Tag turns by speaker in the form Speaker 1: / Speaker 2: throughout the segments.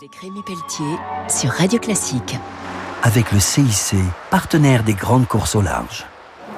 Speaker 1: Avec Rémi Pelletier sur Radio Classique.
Speaker 2: Avec le CIC, partenaire des grandes courses au large.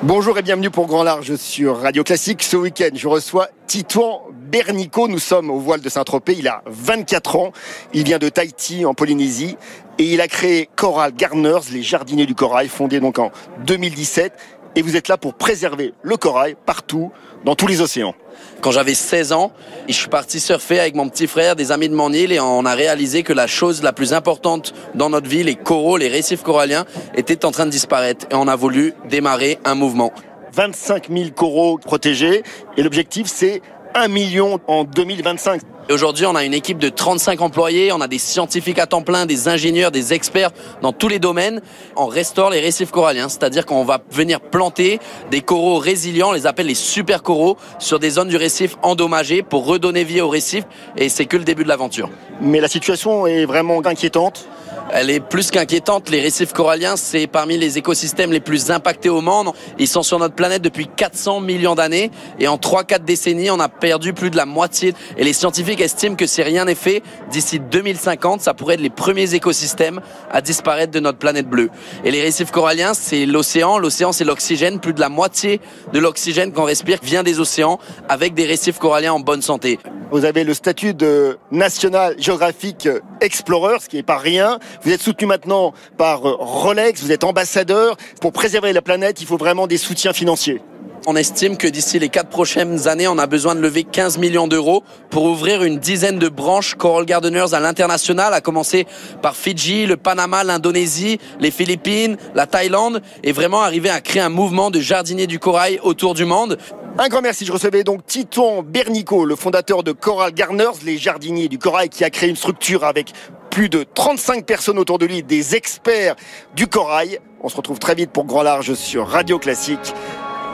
Speaker 3: Bonjour et bienvenue pour Grand Large sur Radio Classique. Ce week-end, je reçois Titouan Bernico. Nous sommes au voile de Saint-Tropez. Il a 24 ans. Il vient de Tahiti, en Polynésie. Et il a créé Coral Gardeners, les jardiniers du corail, fondé donc en 2017. Et vous êtes là pour préserver le corail partout, dans tous les océans.
Speaker 4: Quand j'avais 16 ans, je suis parti surfer avec mon petit frère, des amis de mon île, et on a réalisé que la chose la plus importante dans notre vie, les coraux, les récifs coralliens, étaient en train de disparaître. Et on a voulu démarrer un mouvement.
Speaker 3: 25 000 coraux protégés. Et l'objectif, c'est 1 million en 2025.
Speaker 4: Aujourd'hui, on a une équipe de 35 employés, on a des scientifiques à temps plein, des ingénieurs, des experts dans tous les domaines. On restaure les récifs coralliens, c'est-à-dire qu'on va venir planter des coraux résilients, on les appelle les super coraux, sur des zones du récif endommagées pour redonner vie au récif. Et c'est que le début de l'aventure.
Speaker 3: Mais la situation est vraiment inquiétante
Speaker 4: elle est plus qu'inquiétante. Les récifs coralliens, c'est parmi les écosystèmes les plus impactés au monde. Ils sont sur notre planète depuis 400 millions d'années et en 3-4 décennies, on a perdu plus de la moitié. Et les scientifiques estiment que si rien n'est fait, d'ici 2050, ça pourrait être les premiers écosystèmes à disparaître de notre planète bleue. Et les récifs coralliens, c'est l'océan. L'océan, c'est l'oxygène. Plus de la moitié de l'oxygène qu'on respire vient des océans avec des récifs coralliens en bonne santé.
Speaker 3: Vous avez le statut de National Geographic Explorer, ce qui n'est pas rien. Vous êtes soutenu maintenant par Rolex, vous êtes ambassadeur. Pour préserver la planète, il faut vraiment des soutiens financiers.
Speaker 4: On estime que d'ici les quatre prochaines années, on a besoin de lever 15 millions d'euros pour ouvrir une dizaine de branches Coral Gardeners à l'international, à commencer par Fidji, le Panama, l'Indonésie, les Philippines, la Thaïlande, et vraiment arriver à créer un mouvement de jardiniers du corail autour du monde.
Speaker 3: Un grand merci. Je recevais donc Titon Bernico, le fondateur de Coral Gardeners, les jardiniers du corail, qui a créé une structure avec plus de 35 personnes autour de lui, des experts du corail. On se retrouve très vite pour Grand Large sur Radio Classique.